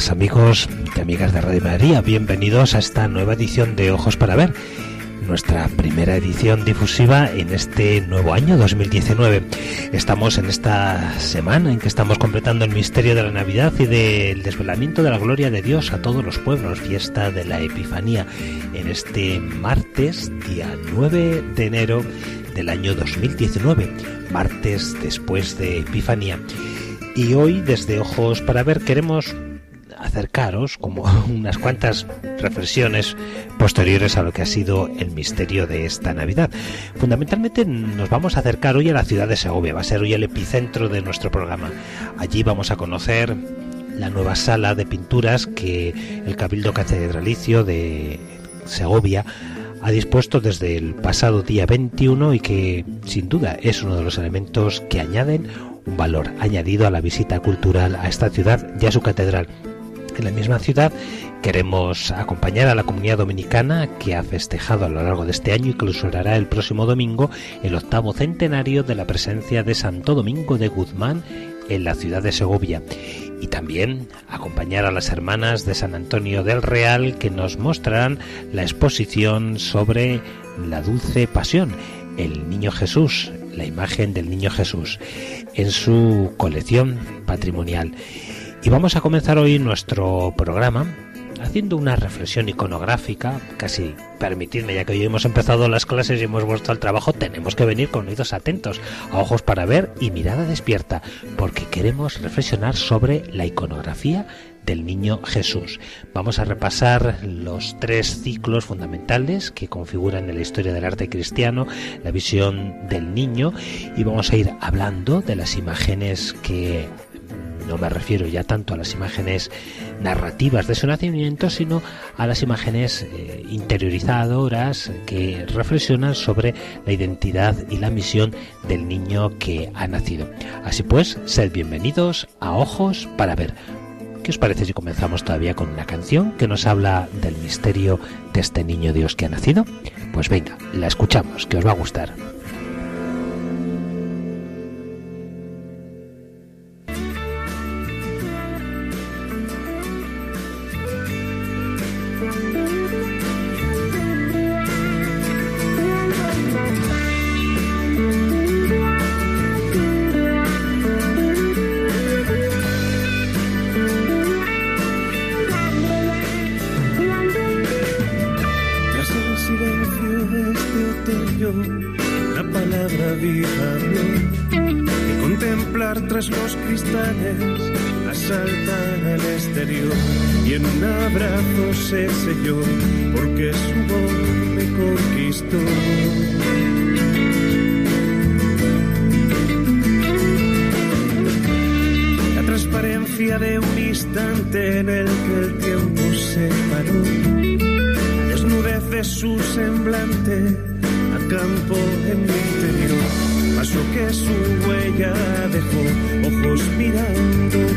Días amigos y amigas de Radio María, bienvenidos a esta nueva edición de Ojos para Ver, nuestra primera edición difusiva en este nuevo año 2019. Estamos en esta semana en que estamos completando el misterio de la Navidad y del desvelamiento de la gloria de Dios a todos los pueblos, fiesta de la Epifanía, en este martes, día 9 de enero del año 2019, martes después de Epifanía. Y hoy desde Ojos para Ver queremos acercaros como unas cuantas reflexiones posteriores a lo que ha sido el misterio de esta Navidad. Fundamentalmente nos vamos a acercar hoy a la ciudad de Segovia, va a ser hoy el epicentro de nuestro programa. Allí vamos a conocer la nueva sala de pinturas que el Cabildo Catedralicio de Segovia ha dispuesto desde el pasado día 21 y que sin duda es uno de los elementos que añaden un valor añadido a la visita cultural a esta ciudad y a su catedral en la misma ciudad queremos acompañar a la comunidad dominicana que ha festejado a lo largo de este año y celebrará el próximo domingo el octavo centenario de la presencia de Santo Domingo de Guzmán en la ciudad de Segovia. Y también acompañar a las hermanas de San Antonio del Real que nos mostrarán la exposición sobre la dulce pasión, el niño Jesús, la imagen del niño Jesús, en su colección patrimonial. Y vamos a comenzar hoy nuestro programa haciendo una reflexión iconográfica, casi permitidme, ya que hoy hemos empezado las clases y hemos vuelto al trabajo, tenemos que venir con oídos atentos, a ojos para ver y mirada despierta, porque queremos reflexionar sobre la iconografía del niño Jesús. Vamos a repasar los tres ciclos fundamentales que configuran en la historia del arte cristiano, la visión del niño, y vamos a ir hablando de las imágenes que no me refiero ya tanto a las imágenes narrativas de su nacimiento, sino a las imágenes eh, interiorizadoras que reflexionan sobre la identidad y la misión del niño que ha nacido. Así pues, sed bienvenidos a Ojos para Ver. ¿Qué os parece si comenzamos todavía con una canción que nos habla del misterio de este niño Dios que ha nacido? Pues venga, la escuchamos, que os va a gustar. asaltan al exterior y en un abrazo se selló porque su voz me conquistó. La transparencia de un instante en el que el tiempo se paró. La desnudez de su semblante a campo en mí que su huella dejó, ojos mirando.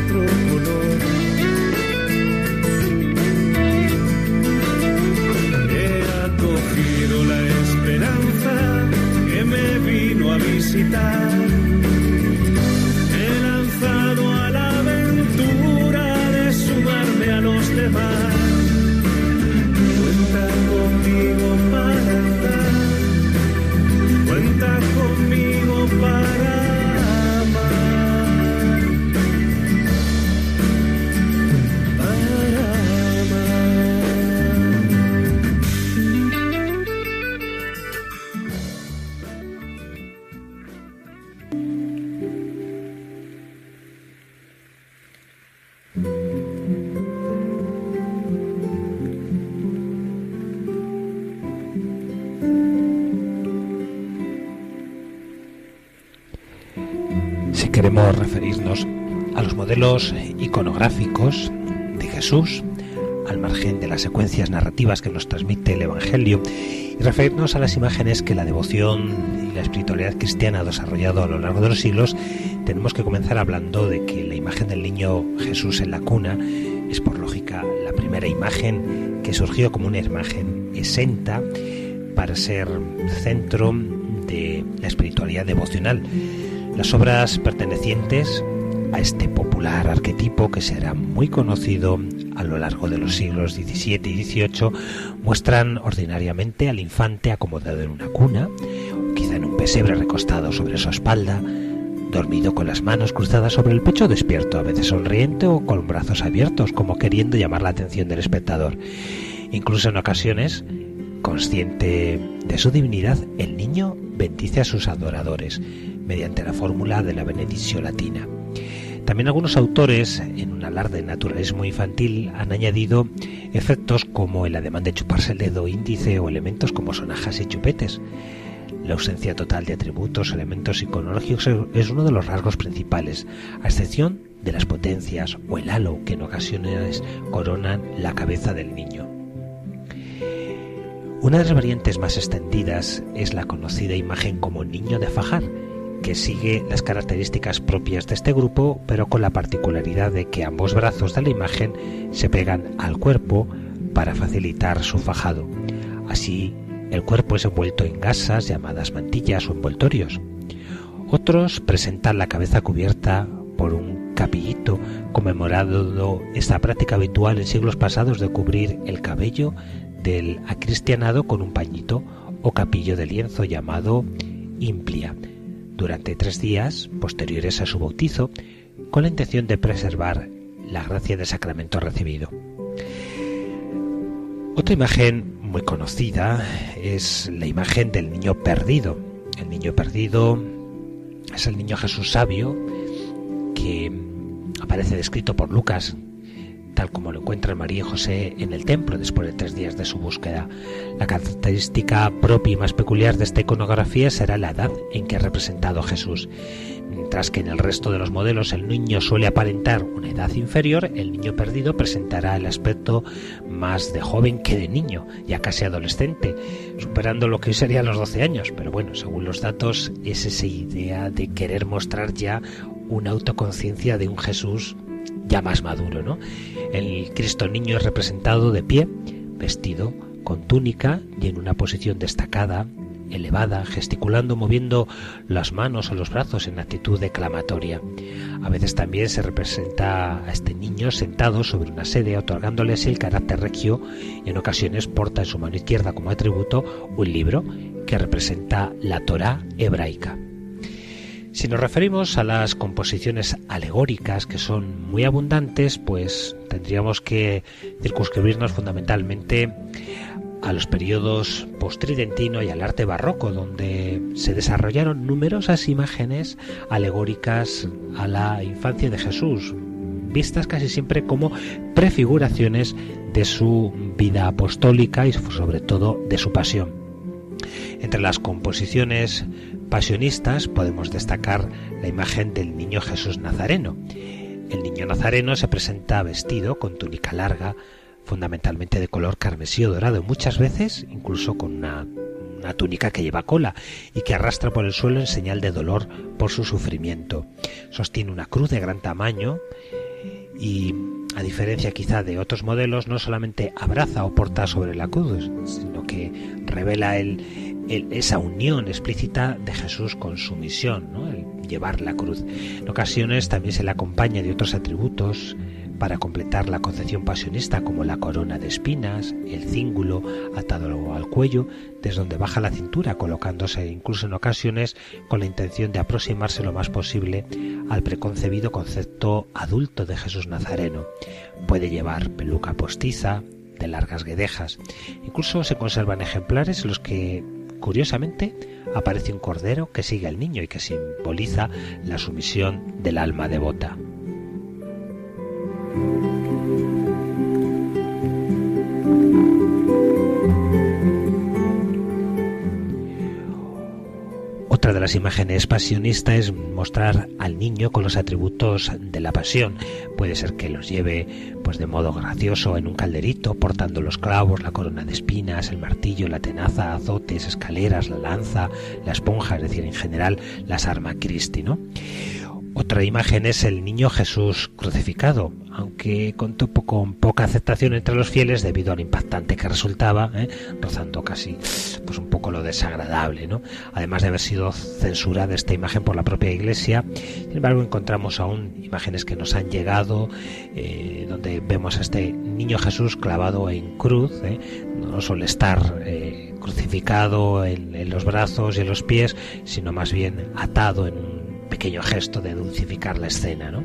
Queremos referirnos a los modelos iconográficos de Jesús, al margen de las secuencias narrativas que nos transmite el Evangelio, y referirnos a las imágenes que la devoción y la espiritualidad cristiana ha desarrollado a lo largo de los siglos, tenemos que comenzar hablando de que la imagen del niño Jesús en la cuna es por lógica la primera imagen que surgió como una imagen exenta para ser centro de la espiritualidad devocional. Las obras pertenecientes a este popular arquetipo que será muy conocido a lo largo de los siglos XVII y XVIII muestran ordinariamente al infante acomodado en una cuna, quizá en un pesebre recostado sobre su espalda, dormido con las manos cruzadas sobre el pecho, despierto, a veces sonriente o con brazos abiertos, como queriendo llamar la atención del espectador. Incluso en ocasiones, consciente de su divinidad, el niño bendice a sus adoradores mediante la fórmula de la benedición latina. También algunos autores, en un alarde de naturalismo infantil, han añadido efectos como el ademán de chuparse el dedo índice o elementos como sonajas y chupetes. La ausencia total de atributos elementos iconológicos es uno de los rasgos principales, a excepción de las potencias o el halo que en ocasiones coronan la cabeza del niño. Una de las variantes más extendidas es la conocida imagen como niño de fajar, que sigue las características propias de este grupo, pero con la particularidad de que ambos brazos de la imagen se pegan al cuerpo para facilitar su fajado. Así, el cuerpo es envuelto en gasas llamadas mantillas o envoltorios. Otros presentan la cabeza cubierta por un capillito, conmemorando esta práctica habitual en siglos pasados de cubrir el cabello del acristianado con un pañito o capillo de lienzo llamado implia, durante tres días posteriores a su bautizo con la intención de preservar la gracia del sacramento recibido. Otra imagen muy conocida es la imagen del niño perdido. El niño perdido es el niño Jesús sabio que aparece descrito por Lucas tal como lo encuentra María José en el templo después de tres días de su búsqueda. La característica propia y más peculiar de esta iconografía será la edad en que ha representado Jesús. Mientras que en el resto de los modelos el niño suele aparentar una edad inferior, el niño perdido presentará el aspecto más de joven que de niño, ya casi adolescente, superando lo que hoy serían los 12 años. Pero bueno, según los datos, es esa idea de querer mostrar ya una autoconciencia de un Jesús ya más maduro, ¿no? El Cristo niño es representado de pie, vestido con túnica y en una posición destacada, elevada, gesticulando, moviendo las manos o los brazos en actitud declamatoria. A veces también se representa a este niño sentado sobre una sede, otorgándole el carácter regio, y en ocasiones porta en su mano izquierda como atributo un libro que representa la Torá hebraica. Si nos referimos a las composiciones alegóricas, que son muy abundantes, pues tendríamos que circunscribirnos fundamentalmente a los periodos postridentino y al arte barroco, donde se desarrollaron numerosas imágenes alegóricas a la infancia de Jesús, vistas casi siempre como prefiguraciones de su vida apostólica y sobre todo de su pasión. Entre las composiciones pasionistas podemos destacar la imagen del niño Jesús Nazareno. El niño Nazareno se presenta vestido con túnica larga, fundamentalmente de color carmesí o dorado, muchas veces incluso con una, una, túnica que lleva cola y que arrastra por el suelo en señal de dolor por su sufrimiento. Sostiene una cruz de gran tamaño y a diferencia quizá de otros modelos, no solamente abraza o porta sobre la cruz, sino que revela esa unión explícita de Jesús con su misión, el llevar la cruz. En ocasiones también se le acompaña de otros atributos para completar la concepción pasionista como la corona de espinas, el cíngulo atado al cuello, desde donde baja la cintura, colocándose incluso en ocasiones con la intención de aproximarse lo más posible al preconcebido concepto adulto de Jesús Nazareno. Puede llevar peluca postiza, de largas guedejas. Incluso se conservan ejemplares en los que, curiosamente, aparece un cordero que sigue al niño y que simboliza la sumisión del alma devota. Otra de las imágenes pasionistas es mostrar al niño con los atributos de la pasión. Puede ser que los lleve pues de modo gracioso en un calderito, portando los clavos, la corona de espinas, el martillo, la tenaza, azotes, escaleras, la lanza, la esponja, es decir, en general las armas Christi, ¿no? Otra imagen es el niño Jesús crucificado, aunque contó con poca aceptación entre los fieles debido al impactante que resultaba, ¿eh? rozando casi pues un poco lo desagradable, ¿no? Además de haber sido censurada esta imagen por la propia Iglesia, sin embargo encontramos aún imágenes que nos han llegado, eh, donde vemos a este niño Jesús clavado en cruz, ¿eh? no suele estar crucificado en, en los brazos y en los pies, sino más bien atado en un pequeño gesto de dulcificar la escena. ¿no?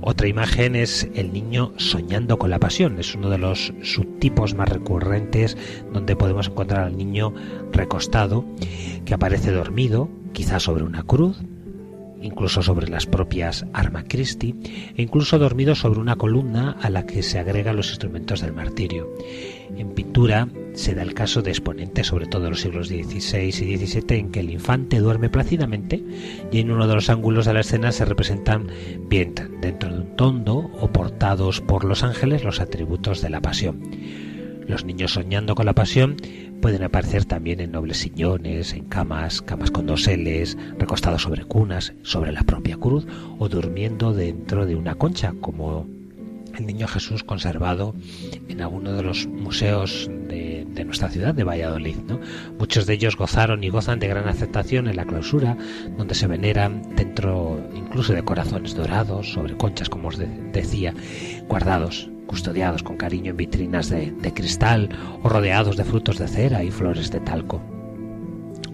Otra imagen es el niño soñando con la pasión. Es uno de los subtipos más recurrentes donde podemos encontrar al niño recostado que aparece dormido, quizás sobre una cruz, incluso sobre las propias Arma Christi, e incluso dormido sobre una columna a la que se agregan los instrumentos del martirio. En pintura se da el caso de exponentes, sobre todo en los siglos XVI y XVII, en que el infante duerme plácidamente y en uno de los ángulos de la escena se representan bien dentro de un tondo o portados por los ángeles los atributos de la pasión. Los niños soñando con la pasión pueden aparecer también en nobles sillones, en camas, camas con doseles, recostados sobre cunas, sobre la propia cruz o durmiendo dentro de una concha, como el niño Jesús conservado en alguno de los museos de, nuestra ciudad de Valladolid. Muchos de ellos gozaron y gozan de gran aceptación en la clausura, donde se veneran dentro incluso de corazones dorados, sobre conchas, como os decía, guardados custodiados con cariño en vitrinas de, cristal o rodeados de frutos de cera y flores de talco.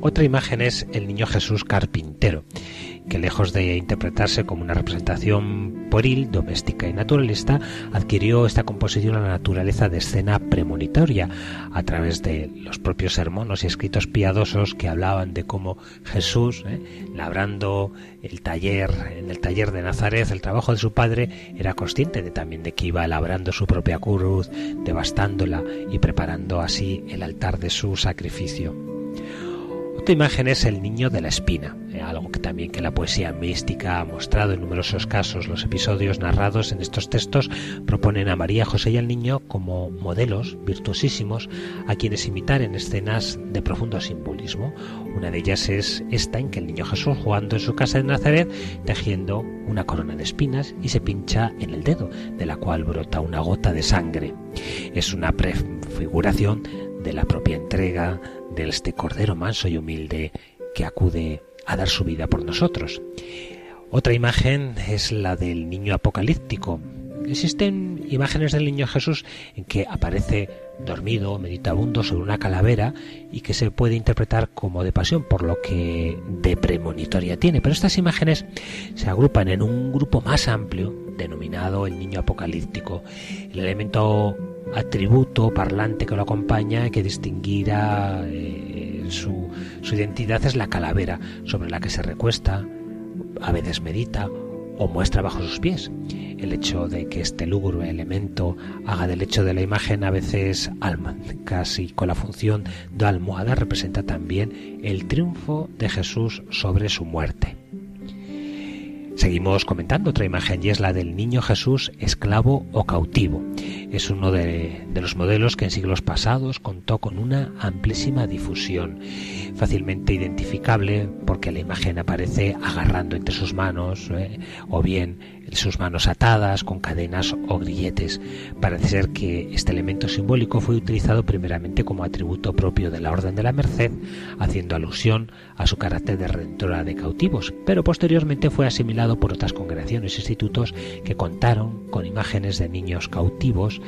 Otra imagen es el niño Jesús carpintero, que lejos de interpretarse como una representación pueril, doméstica y naturalista, adquirió esta composición a la naturaleza de escena premonitoria a través de los propios sermones y escritos piadosos que hablaban de cómo Jesús, eh, labrando el taller, en el taller de Nazaret, el trabajo de su padre, era consciente de, también de que iba labrando su propia cruz, devastándola y preparando así el altar de su sacrificio. Otra imagen es el niño de la espina, eh, algo que también que la poesía mística ha mostrado en numerosos casos. Los episodios narrados en estos textos proponen a María, José y al niño como modelos virtuosísimos a quienes imitar en escenas de profundo simbolismo. Una de ellas es esta en que el niño Jesús jugando en su casa de Nazaret tejiendo una corona de espinas y se pincha en el dedo, de la cual brota una gota de sangre. Es una prefiguración de la propia entrega de este Cordero manso y humilde que acude a dar su vida por nosotros. Otra imagen es la del niño apocalíptico. Existen imágenes del niño Jesús en que aparece dormido, meditabundo sobre una calavera y que se puede interpretar como de pasión, por lo que de premonitoria tiene. Pero estas imágenes se agrupan en un grupo más amplio, denominado el niño apocalíptico. El elemento atributo parlante que lo acompaña que distinguirá eh, su, su identidad es la calavera sobre la que se recuesta, a veces medita o muestra bajo sus pies. El hecho de que este lúgubre elemento haga del hecho de la imagen a veces alma, casi con la función de almohada, representa también el triunfo de Jesús sobre su muerte. Seguimos comentando otra imagen y es la del niño Jesús esclavo o cautivo. Es uno de, los modelos que en siglos pasados contó con una amplísima difusión, fácilmente identificable porque la imagen aparece agarrando entre sus manos eh, o bien sus manos atadas con cadenas o grilletes. Parece ser que este elemento simbólico fue utilizado primeramente como atributo propio de la Orden de la Merced, haciendo alusión a su carácter de redentora de cautivos, pero posteriormente fue asimilado por otras congregaciones e institutos que contaron con imágenes de niños cautivos,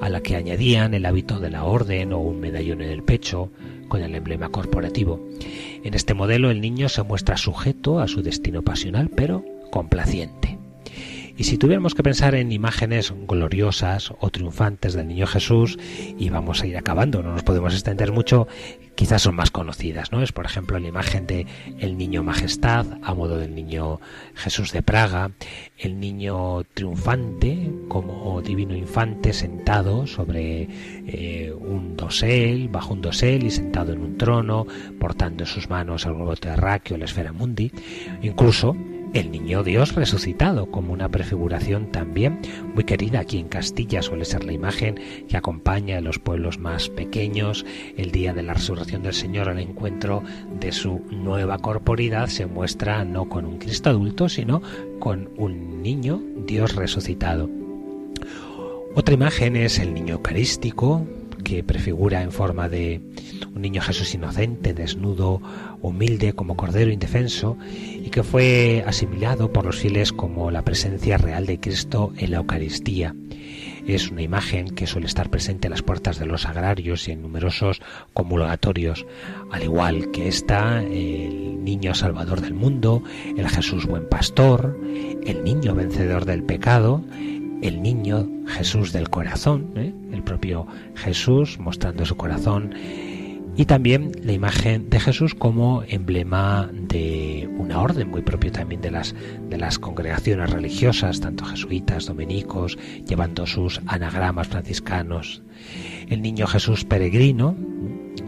a la que añadían el hábito de la orden o un medallón en el pecho con el emblema corporativo. En este modelo el niño se muestra sujeto a su destino pasional, pero complaciente. Y si tuviéramos que pensar en imágenes gloriosas o triunfantes del niño Jesús, y vamos a ir acabando, no nos podemos extender mucho, quizás son más conocidas, ¿no? Es por ejemplo la imagen de el niño majestad a modo del niño Jesús de Praga, el niño triunfante como divino infante sentado sobre eh, un dosel, bajo un dosel y sentado en un trono, portando en sus manos el globo terráqueo, la esfera mundi, incluso el niño Dios resucitado, como una prefiguración también muy querida aquí en Castilla, suele ser la imagen que acompaña a los pueblos más pequeños el día de la resurrección del Señor al encuentro de su nueva corporidad, se muestra no con un Cristo adulto, sino con un niño Dios resucitado. Otra imagen es el niño eucarístico, que prefigura en forma de un niño Jesús inocente, desnudo, humilde como cordero indefenso y que fue asimilado por los fieles como la presencia real de Cristo en la Eucaristía. Es una imagen que suele estar presente en las puertas de los agrarios y en numerosos comulgatorios, al igual que está el niño salvador del mundo, el Jesús buen pastor, el niño vencedor del pecado, el niño Jesús del corazón, ¿eh? el propio Jesús mostrando su corazón y también la imagen de Jesús como emblema de una orden muy propio también de las de las congregaciones religiosas, tanto jesuitas, dominicos, llevando sus anagramas franciscanos. El niño Jesús peregrino,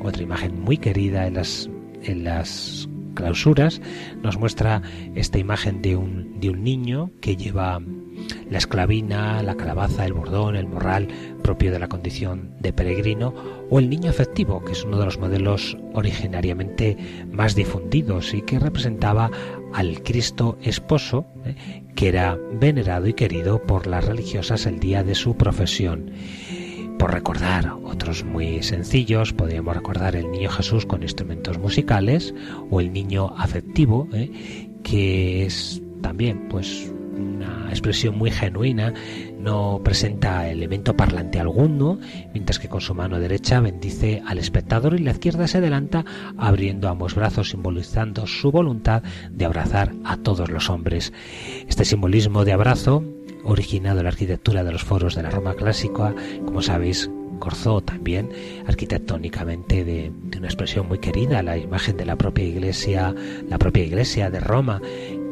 otra imagen muy querida en las en las clausuras, nos muestra esta imagen de un de un niño que lleva la esclavina, la calabaza, el bordón, el morral propio de la condición de peregrino, o el niño efectivo, que es uno de los modelos originariamente más difundidos y que representaba al Cristo esposo, eh, que era venerado y querido por las religiosas el día de su profesión. Por recordar otros muy sencillos, podríamos recordar el niño Jesús con instrumentos musicales o el niño afectivo, eh, que es también pues una expresión muy genuina, no presenta elemento parlante alguno, mientras que con su mano derecha bendice al espectador y la izquierda se adelanta abriendo ambos brazos simbolizando su voluntad de abrazar a todos los hombres. Este simbolismo de abrazo, originado la arquitectura de los foros de la Roma clásica, como sabéis, Corzó también arquitectónicamente de, de, una expresión muy querida, la imagen de la propia iglesia, la propia iglesia de Roma,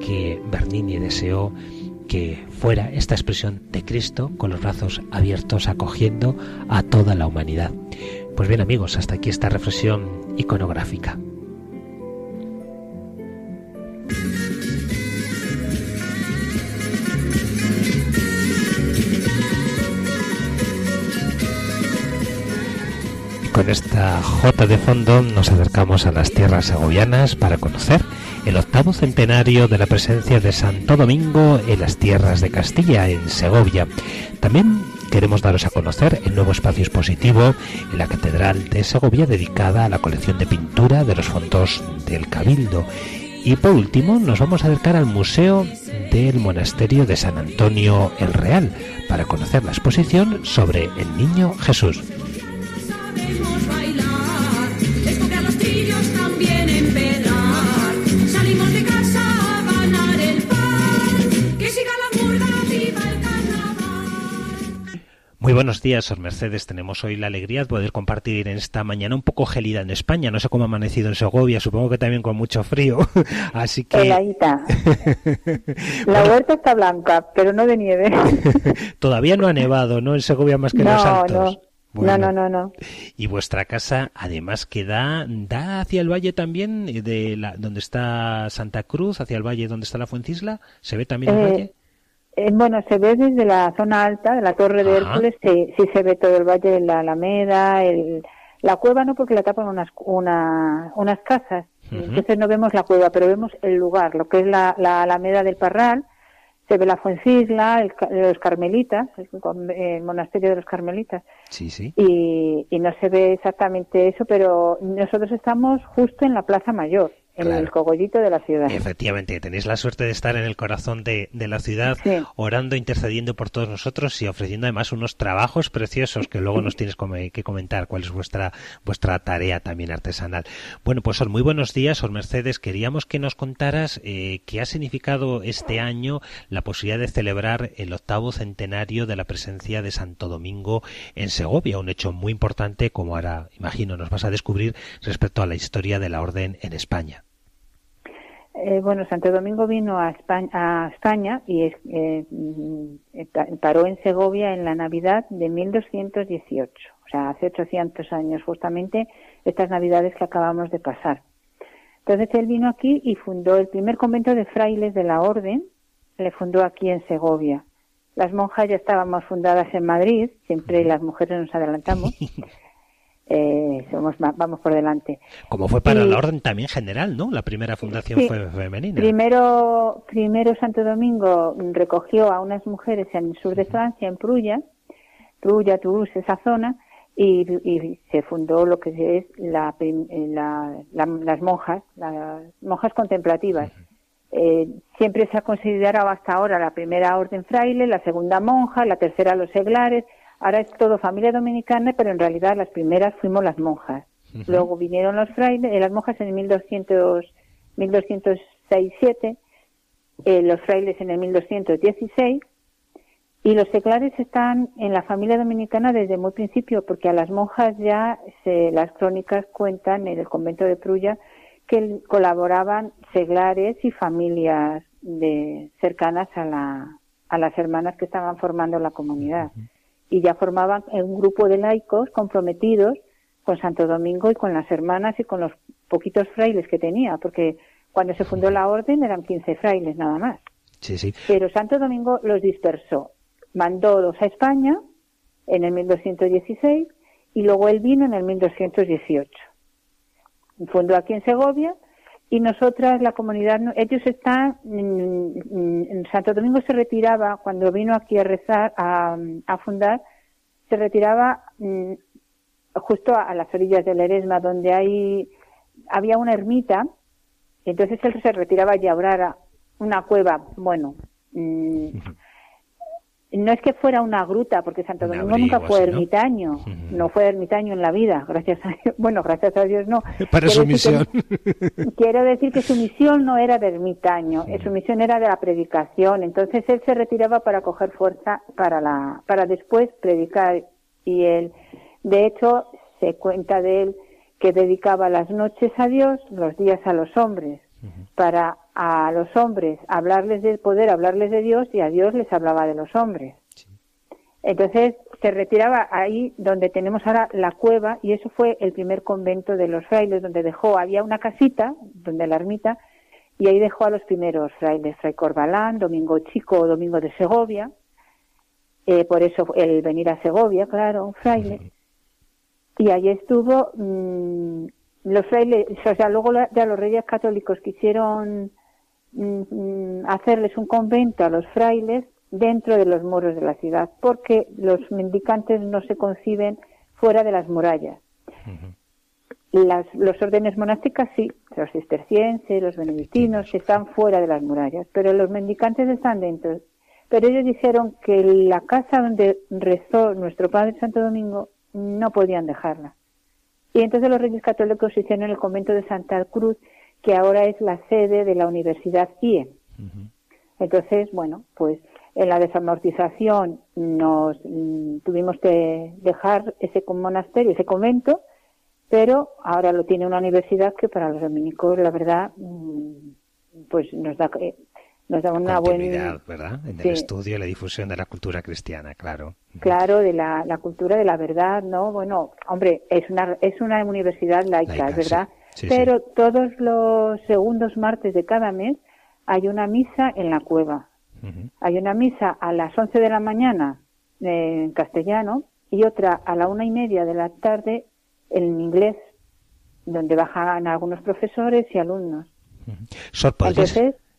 que Bernini deseó que fuera esta expresión de Cristo con los brazos abiertos acogiendo a toda la humanidad. Pues bien amigos, hasta aquí esta reflexión iconográfica. Con esta J de fondo nos acercamos a las tierras segovianas para conocer el octavo centenario de la presencia de Santo Domingo en las tierras de Castilla, en Segovia. También queremos daros a conocer el nuevo espacio expositivo en la Catedral de Segovia dedicada a la colección de pintura de los fondos del Cabildo. Y por último nos vamos a acercar al Museo del Monasterio de San Antonio el Real para conocer la exposición sobre el Niño Jesús. Muy buenos días, Sor Mercedes. Tenemos hoy la alegría de poder compartir en esta mañana un poco gélida en España. No sé cómo ha amanecido en Segovia, supongo que también con mucho frío. Así que. Heladita. la huerta está blanca, pero no de nieve. Todavía no ha nevado, ¿no? En Segovia más que en los Altos. No. No, no, no, no. Y vuestra casa, además, que da, da hacia el valle también, de la, donde está Santa Cruz, hacia el valle donde está la Fuencisla. ¿Se ve también el Eh, valle? Eh, bueno, se ve desde la zona alta de la Torre de Ajá. Hércules, sí, sí se ve todo el valle la Alameda, el, la cueva no porque la tapan unas, una, unas casas, entonces no vemos la cueva, pero vemos el lugar, lo que es la, la Alameda del Parral, se ve la Fuencisla, el, los Carmelitas, el, el monasterio de los Carmelitas, Sí, sí. y, y no se ve exactamente eso, pero nosotros estamos justo en la Plaza Mayor. En el cogollito de la ciudad. Efectivamente, tenéis la suerte de estar en el corazón de, la ciudad, orando, intercediendo por todos nosotros y ofreciendo además unos trabajos preciosos que luego nos tienes que comentar cuál es vuestra vuestra tarea también artesanal. Bueno, pues Sor, muy buenos días, Sor Mercedes. Queríamos que nos contaras eh, qué ha significado este año la posibilidad de celebrar el octavo centenario de la presencia de Santo Domingo en Segovia, un hecho muy importante, como ahora imagino nos vas a descubrir respecto a la historia de la orden en España. Eh, bueno, Santo Domingo vino a España, y eh, mm, paró en Segovia en la Navidad de 1218, o sea, hace 800 años, justamente estas Navidades que acabamos de pasar. Entonces él vino aquí y fundó el primer convento de frailes de la Orden, le fundó aquí en Segovia. Las monjas ya estábamos fundadas en Madrid, siempre las mujeres nos adelantamos. eh, somos vamos por delante. Como fue para la orden también general, ¿no? La primera fundación fue femenina. Primero, primero Santo Domingo recogió a unas mujeres en el sur de Francia, en Prulla, Prulla, Toulouse, esa zona, y, se fundó lo que es la, las monjas, las monjas contemplativas. Eh, siempre se ha considerado hasta ahora la primera orden fraile, la segunda monja, la tercera los seglares, Ahora es todo familia dominicana, pero en realidad las primeras fuimos las monjas. Luego vinieron los frailes, eh, las monjas en el 1200, 1206-7, eh, los frailes en el 1216, y los seglares están en la familia dominicana desde muy principio, porque a las monjas ya se, las crónicas cuentan en el convento de Prulla que colaboraban seglares y familias de, cercanas a, la, a las hermanas que estaban formando la comunidad y ya formaban un grupo de laicos comprometidos con Santo Domingo y con las hermanas y con los poquitos frailes que tenía, porque cuando se fundó la orden eran 15 frailes nada más. Sí, sí. Pero Santo Domingo los dispersó. Mandó dos a España en el 1216 y luego él vino en el 1218. Fundó aquí en Segovia y nosotras, la comunidad, ellos están, en Santo Domingo se retiraba, cuando vino aquí a rezar, a, fundar, se retiraba mm, justo a, las orillas del Eresma, donde hay, había una ermita, entonces él se retiraba y a orar una cueva, bueno, mm, no es que fuera una gruta, porque Santo Domingo nunca fue ermitaño, ¿no? fue ermitaño en la vida, gracias a Dios, bueno, gracias a Dios no. Para su misión. quiero decir que su misión no era de ermitaño, su misión era de la predicación, entonces él se retiraba para coger fuerza para la, para después predicar, y él, de hecho, se cuenta de él que dedicaba las noches a Dios, los días a los hombres, para a los hombres hablarles del poder, hablarles de Dios y a Dios les hablaba de los hombres. Entonces se retiraba ahí donde tenemos ahora la cueva y eso fue el primer convento de los frailes donde dejó, había una casita donde la ermita y ahí dejó a los primeros frailes, Fray Corbalán, Domingo Chico Domingo de Segovia, eh, por eso el venir a Segovia, claro, un fraile. Y ahí estuvo mm, los frailes, o sea, luego ya los reyes católicos quisieron Mm, mm, hacerles un convento a los frailes dentro de los muros de la ciudad, porque los mendicantes no se conciben fuera de las murallas. las, los órdenes monásticas sí, los cistercienses, los benedictinos, están fuera de las murallas, pero los mendicantes están dentro. Pero ellos dijeron que la casa donde rezó nuestro Padre Santo Domingo no podían dejarla. Y entonces los reyes católicos hicieron el convento de Santa Cruz que ahora es la sede de la Universidad IE. Entonces, bueno, pues en la desamortización nos mm, tuvimos que dejar ese monasterio, ese convento, pero ahora lo tiene una universidad que para los dominicos, la verdad, mm, pues nos da eh, nos da una buena ¿verdad? En el estudio y la difusión de la cultura cristiana, claro. Claro, de la, cultura de la verdad, ¿no? Bueno, hombre, es una es una universidad laica, es verdad. Pero todos los segundos martes de cada mes hay una misa en la cueva. Hay una misa a las 11 de la mañana en castellano y otra a la una y media de la tarde en inglés, donde bajan algunos profesores y alumnos.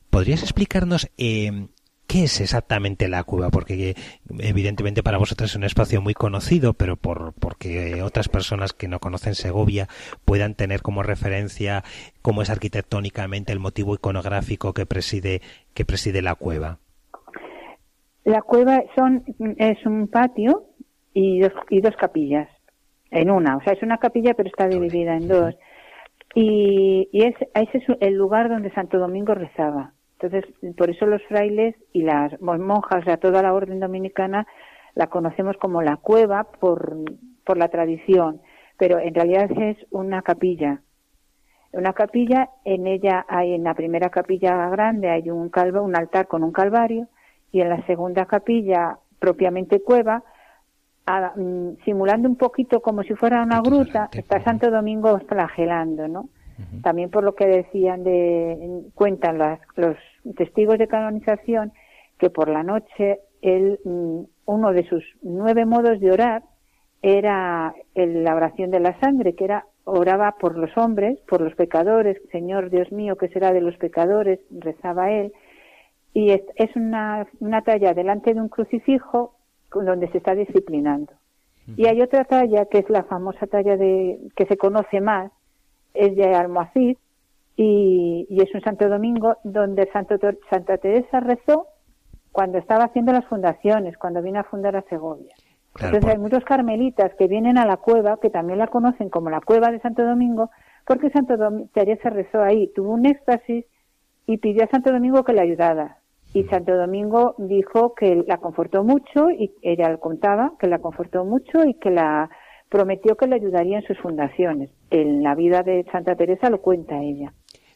¿podrías, explicarnos eh, ¿Qué es exactamente la cueva? Porque evidentemente para vosotros es un espacio muy conocido, pero por porque otras personas que no conocen Segovia puedan tener como referencia cómo es arquitectónicamente el motivo iconográfico que preside que preside la cueva. La cueva son es un patio y dos, y dos capillas en una, o sea, es una capilla pero está dividida en dos. Y, y es, ese es el lugar donde Santo Domingo rezaba. Entonces, por eso los frailes y las monjas, o sea, toda la orden dominicana la conocemos como la cueva por, por la tradición, pero en realidad es una capilla. Una capilla, en ella hay, en la primera capilla grande hay un calvo, un altar con un calvario, y en la segunda capilla, propiamente cueva, Mm, simulando un poquito como si fuera una gruta, está Santo Domingo flagelando, ¿no? También por lo que decían de, cuentan los testigos de canonización, que por la noche él, mm, uno de sus nueve modos de orar era la oración de la sangre, que era oraba por los hombres, por los pecadores, Señor Dios mío, que será de los pecadores, rezaba él, y es, una, una talla delante de un crucifijo donde se está disciplinando. Y hay otra talla que es la famosa talla de que se conoce más, es de Almohacid y, y es un Santo Domingo donde Santo, Santa Teresa rezó cuando estaba haciendo las fundaciones, cuando vino a fundar a Segovia. Entonces hay muchos carmelitas que vienen a la cueva, que también la conocen como la cueva de Santo Domingo, porque Santo Teresa rezó ahí, tuvo un éxtasis y pidió a Santo Domingo que le ayudara. Y Santo Domingo dijo que la confortó mucho y ella contaba que la confortó mucho y que la prometió que le ayudaría en sus fundaciones. En la vida de Santa Teresa lo cuenta ella.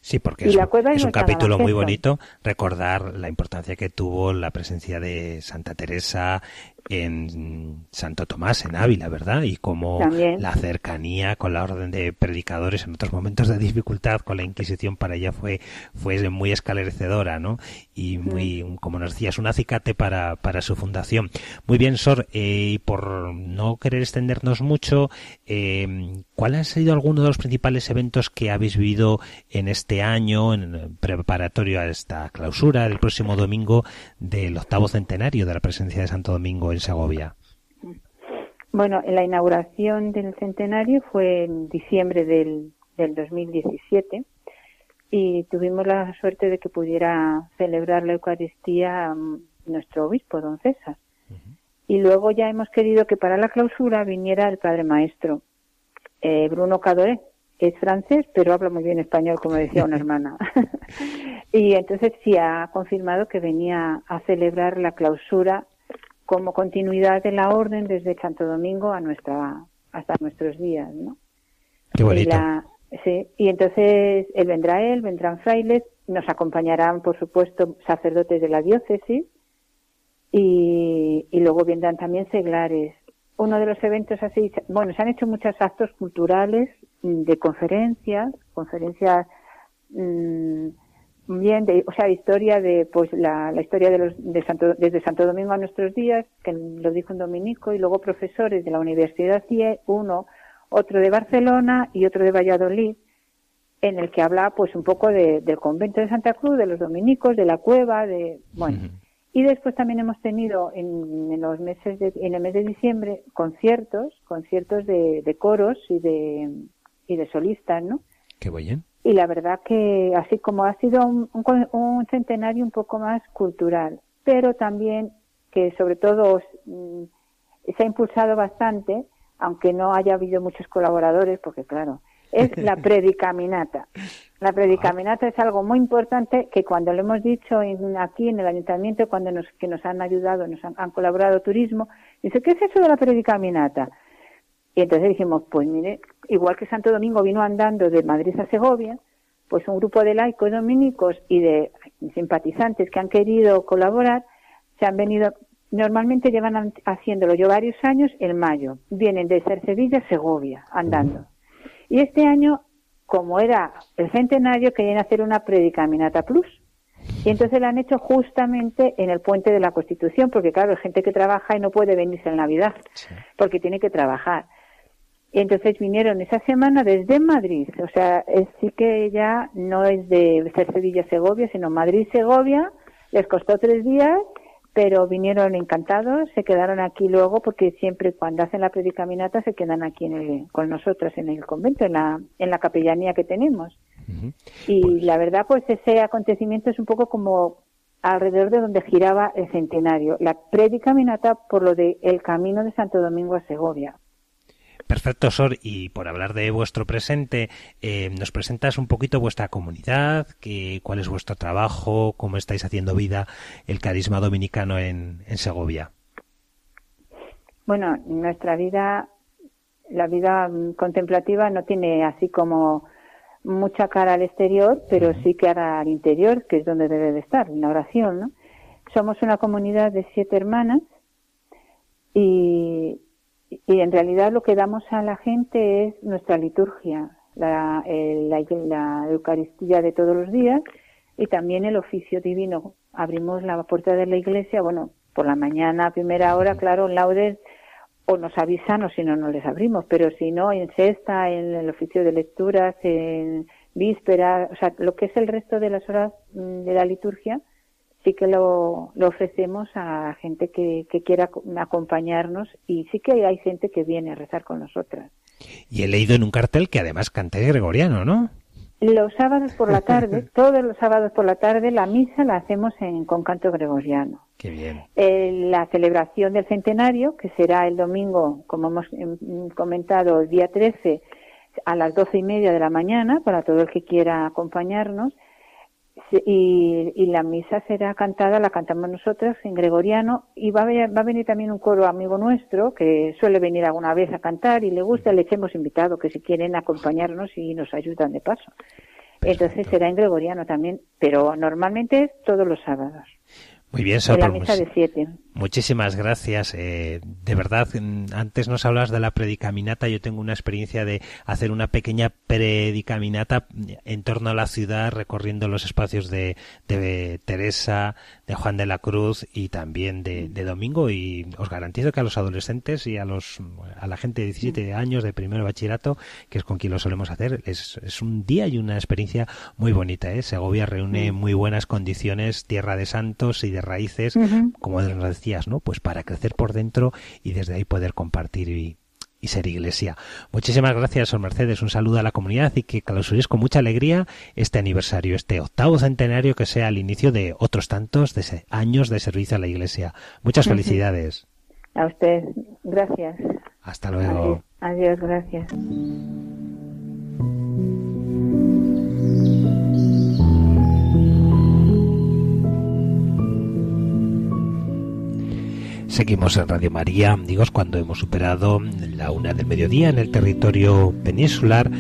Sí, porque es, un, capítulo muy bonito recordar la importancia que tuvo la presencia de Santa Teresa en Santo Tomás, en Ávila, ¿verdad? Y cómo la cercanía con la orden de predicadores en otros momentos de dificultad con la Inquisición para ella fue, fue muy esclarecedora, ¿no? Y muy, como nos decías, un acicate para, para su fundación. Muy bien, Sor, eh, y por no querer extendernos mucho, eh, ¿cuál ha sido alguno de los principales eventos que habéis vivido en este año, en preparatorio a esta clausura, el próximo domingo del octavo centenario de la presencia de Santo Domingo Segovia? Bueno, la inauguración del centenario fue en diciembre del, del 2017 y tuvimos la suerte de que pudiera celebrar la Eucaristía mm, nuestro obispo, don César. Y luego ya hemos querido que para la clausura viniera el padre maestro, eh, Bruno Cadoré. Es francés, pero habla muy bien español, como decía una hermana. y entonces sí ha confirmado que venía a celebrar la clausura como continuidad de la orden desde Santo Domingo a nuestra hasta nuestros días, ¿no? Qué bonito. Y, sí, y entonces él vendrá él, vendrán frailes, nos acompañarán, por supuesto, sacerdotes de la diócesis y, y luego vendrán también seglares. Uno de los eventos así, bueno, se han hecho muchos actos culturales mm, de conferencias, conferencias mmm, bien, de, o sea, historia de, pues, la, la historia de los, de Santo, desde Santo Domingo a nuestros días, que lo dijo un dominico, y luego profesores de la Universidad CIE, uno, otro de Barcelona y otro de Valladolid, en el que habla, pues, un poco de, del convento de Santa Cruz, de los dominicos, de la cueva, de, bueno. Y después también hemos tenido en, en, los meses de, en el mes de diciembre conciertos, conciertos de, de coros y de, y de solistas, ¿no? Qué bien y la verdad que así como ha sido un, centenario un poco más cultural, pero también que sobre todo mm, se ha impulsado bastante, aunque no haya habido muchos colaboradores, porque claro, es la predicaminata. La predicaminata es algo muy importante que cuando lo hemos dicho aquí en el ayuntamiento, cuando nos, que nos han ayudado, nos han, han colaborado turismo, dice, ¿qué es eso de la predicaminata? Y entonces dijimos, pues mire, igual que Santo Domingo vino andando de Madrid a Segovia, pues un grupo de laicos dominicos y de simpatizantes que han querido colaborar se han venido, normalmente llevan haciéndolo yo varios años en mayo. Vienen de Cercedilla a Segovia andando. Y este año, como era el centenario, querían hacer una predicaminata plus. Y entonces la han hecho justamente en el puente de la Constitución, porque claro, hay gente que trabaja y no puede venirse en Navidad, porque tiene que trabajar. Y entonces vinieron esa semana desde Madrid, o sea, sí que ya no es de ser Sevilla-Segovia, sino Madrid-Segovia, Les costó tres días, pero vinieron encantados, se quedaron aquí luego porque siempre cuando hacen la predicaminata se quedan aquí en el, con nosotros en el convento, en la, en la capellanía que tenemos. Y pues la verdad, pues ese acontecimiento es un poco como alrededor de donde giraba el centenario, la predicaminata por lo de el camino de Santo Domingo a Segovia. Perfecto, Sor. Y por hablar de vuestro presente, eh, ¿nos presentas un poquito vuestra comunidad? Que, ¿Cuál es vuestro trabajo? ¿Cómo estáis haciendo vida el carisma dominicano en, en Segovia? Bueno, nuestra vida, la vida contemplativa no tiene así como mucha cara al exterior, pero sí cara al interior, que es donde debe de estar, en la oración, ¿no? Somos una comunidad de siete hermanas y, y en realidad lo que damos a la gente es nuestra liturgia, la, la, Eucaristía de todos los días y también el oficio divino. Abrimos la puerta de la iglesia, bueno, por la mañana, a primera hora, claro, laudes, o nos avisan o si no, no les abrimos, pero si no, en sexta, en el oficio de lecturas, en víspera, o sea, lo que es el resto de las horas mm, de la liturgia, sí que lo, lo ofrecemos a gente que, que, quiera acompañarnos y sí que hay gente que viene a rezar con nosotras. Y he leído en un cartel que además canté gregoriano, ¿no? Los sábados por la tarde, todos los sábados por la tarde, la misa la hacemos en, con canto gregoriano. Qué bien. Eh, la celebración del centenario, que será el domingo, como hemos em, comentado, el día 13, a las doce y media de la mañana, para todo el que quiera acompañarnos y, la misa será cantada, la cantamos nosotros en gregoriano y va a, va a venir también un coro amigo nuestro que suele venir alguna vez a cantar y le gusta, le hemos invitado que si quieren acompañarnos y nos ayudan de paso. Entonces será en gregoriano también, pero normalmente todos los sábados. Muy bien, la misa de siete. Muchísimas gracias. Eh, de verdad, antes nos hablabas de la predicaminata. Yo tengo una experiencia de hacer una pequeña predicaminata en torno a la ciudad, recorriendo los espacios de, Teresa, de Juan de la Cruz y también de, Domingo. Y os garantizo que a los adolescentes y a los a la gente de 17 años de primer bachillerato, que es con quien lo solemos hacer, es, es un día y una experiencia muy bonita. ¿eh? Segovia reúne muy buenas condiciones, tierra de santos y de raíces, como nos decía ¿no? Pues para crecer por dentro y desde ahí poder compartir y, ser iglesia. Muchísimas gracias, Sor Mercedes. Un saludo a la comunidad y que clausuréis con mucha alegría este aniversario, este octavo centenario que sea el inicio de otros tantos de años de servicio a la iglesia. Muchas felicidades. A usted, gracias. Hasta luego. Adiós gracias. Seguimos en Radio María, amigos, cuando hemos superado la una del mediodía en el territorio peninsular,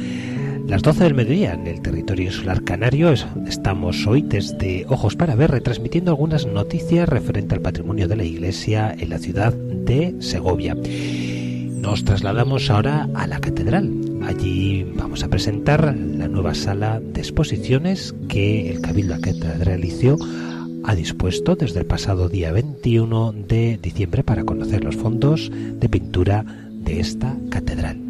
las doce del mediodía en el territorio insular canario. Estamos hoy desde Ojos para Ver retransmitiendo algunas noticias referente al patrimonio de la Iglesia en la ciudad de Segovia. Nos trasladamos ahora a la catedral. Allí vamos a presentar la nueva sala de exposiciones que el Cabildo realizó ha dispuesto desde el pasado día 21 de diciembre para conocer los fondos de pintura de esta catedral.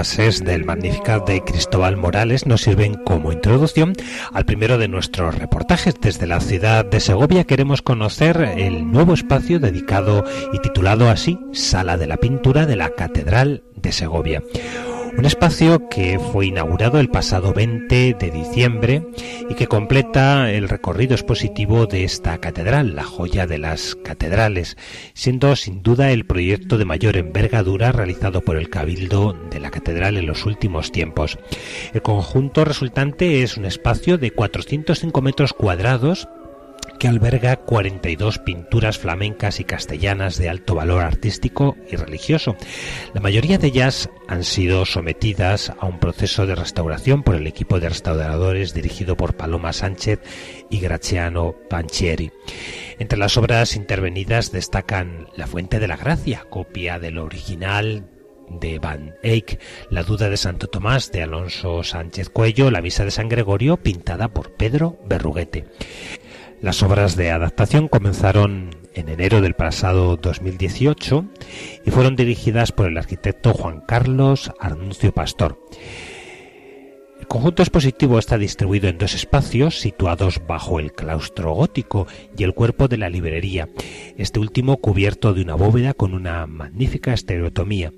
Del Magnificat de Cristóbal Morales nos sirven como introducción al primero de nuestros reportajes. Desde la ciudad de Segovia queremos conocer el nuevo espacio dedicado y titulado así Sala de la Pintura de la Catedral de Segovia. Un espacio que fue inaugurado el pasado 20 de diciembre y que completa el recorrido expositivo de esta catedral, la joya de las catedrales, siendo sin duda el proyecto de mayor envergadura realizado por el Cabildo de la Catedral en los últimos tiempos. El conjunto resultante es un espacio de 405 metros cuadrados que alberga 42 pinturas flamencas y castellanas de alto valor artístico y religioso. La mayoría de ellas han sido sometidas a un proceso de restauración por el equipo de restauradores dirigido por Paloma Sánchez y Graciano Panchieri. Entre las obras intervenidas destacan La Fuente de la Gracia, copia del original de Van Eyck, La duda de Santo Tomás de Alonso Sánchez Cuello, La misa de San Gregorio pintada por Pedro Berruguete. Las obras de adaptación comenzaron en enero del pasado 2018 y fueron dirigidas por el arquitecto Juan Carlos Arnuncio Pastor. El conjunto expositivo está distribuido en dos espacios situados bajo el claustro gótico y el cuerpo de la librería, este último cubierto de una bóveda con una magnífica estereotomía,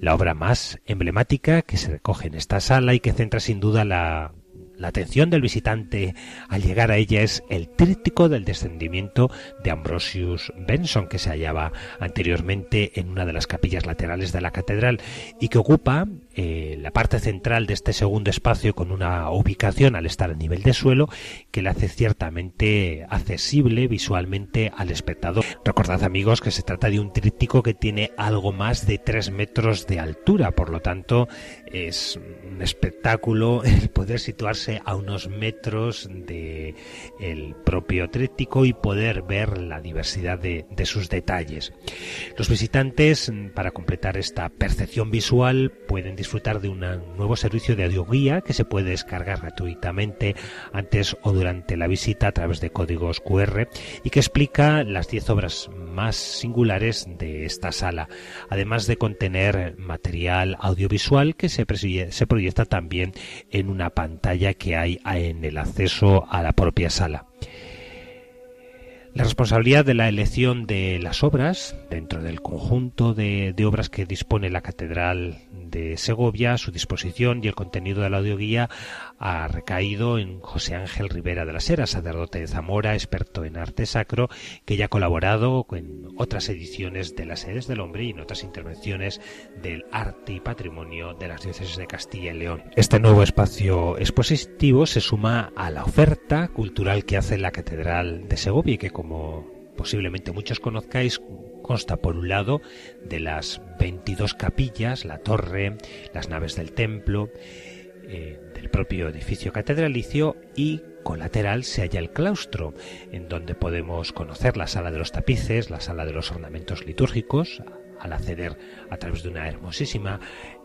la obra más emblemática que se recoge en esta sala y que centra sin duda la la atención del visitante al llegar a ella es el tríptico del descendimiento de Ambrosius Benson que se hallaba anteriormente en una de las capillas laterales de la catedral y que ocupa eh, la parte central de este segundo espacio con una ubicación al estar a nivel de suelo que le hace ciertamente accesible visualmente al espectador. Recordad amigos que se trata de un tríptico que tiene algo más de 3 metros de altura, por lo tanto es un espectáculo el poder situarse a unos metros de el propio tríptico y poder ver la diversidad de, de sus detalles. Los visitantes para completar esta percepción visual pueden disfrutar de un nuevo servicio de audioguía que se puede descargar gratuitamente antes o durante la visita a través de códigos QR y que explica las 10 obras más singulares de esta sala, además de contener material audiovisual que se, se proyecta también en una pantalla que hay en el acceso a la propia sala. La responsabilidad de la elección de las obras dentro del conjunto de, obras que dispone la Catedral de Segovia, su disposición y el contenido de la audioguía ha recaído en José Ángel Rivera de la Sera, sacerdote de Zamora, experto en arte sacro, que ya ha colaborado con otras ediciones de las sedes del hombre y en otras intervenciones del arte y patrimonio de las diócesis de Castilla y León. Este nuevo espacio expositivo se suma a la oferta cultural que hace la Catedral de Segovia que como posiblemente muchos conozcáis, consta por un lado de las 22 capillas, la torre, las naves del templo, eh, del propio edificio catedralicio y colateral se halla el claustro, en donde podemos conocer la sala de los tapices, la sala de los ornamentos litúrgicos, al acceder a través de una hermosísima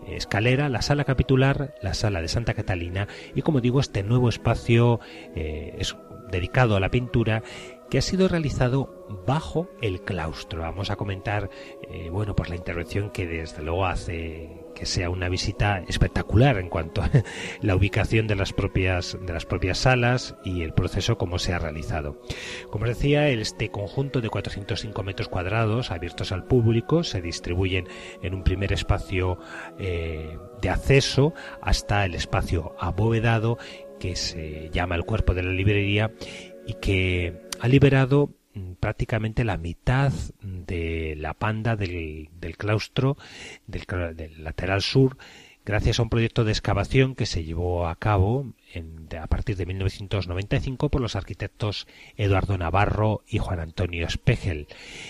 escalera, la sala capitular, la sala de Santa Catalina y como digo este nuevo espacio eh, es dedicado a la pintura que ha sido realizado bajo el claustro. Vamos a comentar, eh, bueno, pues la intervención que desde luego hace que sea una visita espectacular en cuanto a la ubicación de las propias de las propias salas y el proceso como se ha realizado. Como decía, este conjunto de 405 metros cuadrados abiertos al público se distribuyen en un primer espacio eh, de acceso hasta el espacio abovedado que se llama el cuerpo de la librería y que ha liberado prácticamente la mitad de la panda del, claustro del, lateral sur gracias a un proyecto de excavación que se llevó a cabo a partir de 1995 por los arquitectos Eduardo Navarro y Juan Antonio Espegel.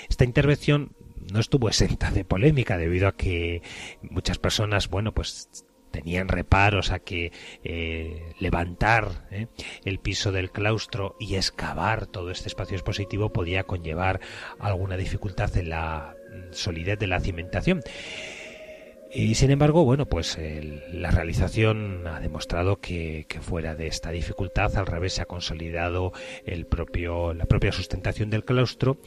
Esta intervención no estuvo exenta de polémica debido a que muchas personas, bueno, pues tenían reparos a que eh, levantar eh, el piso del claustro y excavar todo este espacio expositivo podía conllevar alguna dificultad en la mm, solidez de la cimentación. Y sin embargo, bueno, pues la realización ha demostrado que, fuera de esta dificultad, al revés, se ha consolidado el propio, la propia sustentación del claustro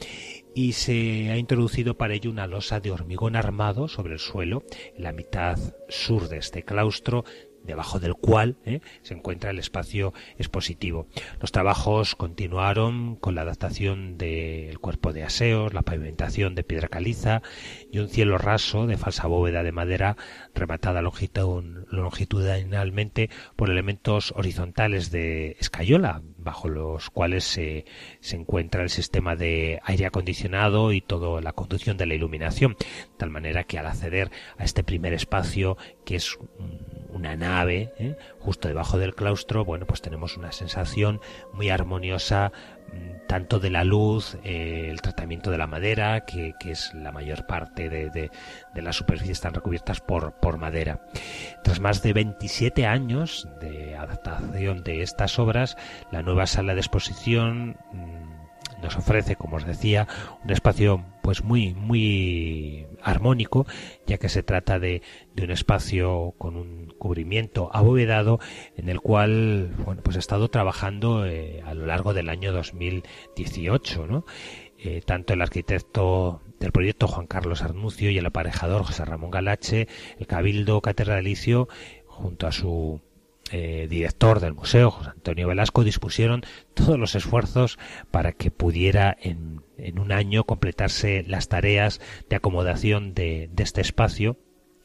y se ha introducido para ello una losa de hormigón armado sobre el suelo en la mitad sur de este claustro debajo del cual ¿eh? se encuentra el espacio expositivo. Los trabajos continuaron con la adaptación del cuerpo de aseos, la pavimentación de piedra caliza y un cielo raso de falsa bóveda de madera rematada longitudinalmente por elementos horizontales de escayola, bajo los cuales se, se encuentra el sistema de aire acondicionado y toda la conducción de la iluminación, de tal manera que al acceder a este primer espacio, que es una nave ¿eh? justo debajo del claustro, bueno, pues tenemos una sensación muy armoniosa mm, tanto de la luz, eh, el tratamiento de la madera, que, es la mayor parte de, de, las superficies están recubiertas por, por madera. Tras más de 27 años de adaptación de estas obras, la nueva sala de exposición mm, nos ofrece, como os decía, un espacio pues muy muy armónico ya que se trata de, de un espacio con un cubrimiento abovedado en el cual bueno pues he estado trabajando eh, a lo largo del año 2018 ¿no? Eh, tanto el arquitecto del proyecto Juan Carlos Arnucio y el aparejador José Ramón Galache el cabildo catedralicio junto a su eh, director del museo, José Antonio Velasco, dispusieron todos los esfuerzos para que pudiera en, un año completarse las tareas de acomodación de, este espacio